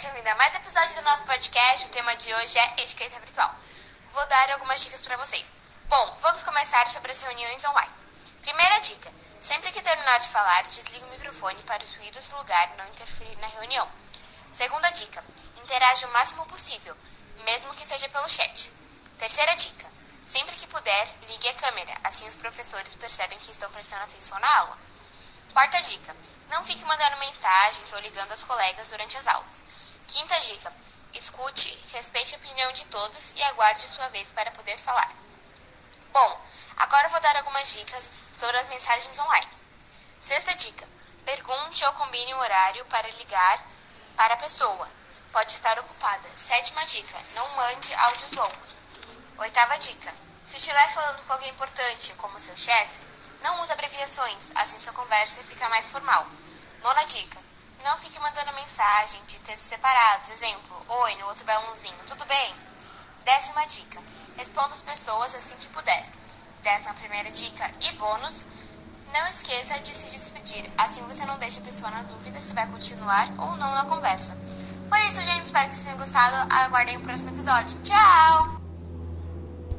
bem-vindo a mais episódio do nosso podcast. O tema de hoje é etiqueta virtual. Vou dar algumas dicas para vocês. Bom, vamos começar sobre as reuniões online. Primeira dica: sempre que terminar de falar, desligue o microfone para os ruídos do lugar não interferir na reunião. Segunda dica: interaja o máximo possível, mesmo que seja pelo chat. Terceira dica: sempre que puder, ligue a câmera, assim os professores percebem que estão prestando atenção na aula. Quarta dica: não fique mandando mensagens ou ligando aos colegas durante as aulas. Quinta dica: escute, respeite a opinião de todos e aguarde sua vez para poder falar. Bom, agora vou dar algumas dicas sobre as mensagens online. Sexta dica: pergunte ou combine um horário para ligar para a pessoa. Pode estar ocupada. Sétima dica: não mande áudios longos. Oitava dica: se estiver falando com alguém importante, como seu chefe, não use abreviações, assim sua conversa fica mais formal. Nona dica: mensagem de textos separados. Exemplo: Oi, no outro balãozinho, tudo bem? Décima dica: responda as pessoas assim que puder. Décima primeira dica e bônus: não esqueça de se despedir. Assim você não deixa a pessoa na dúvida se vai continuar ou não na conversa. Foi isso, gente. Espero que vocês tenham gostado. Aguardem o próximo episódio. Tchau!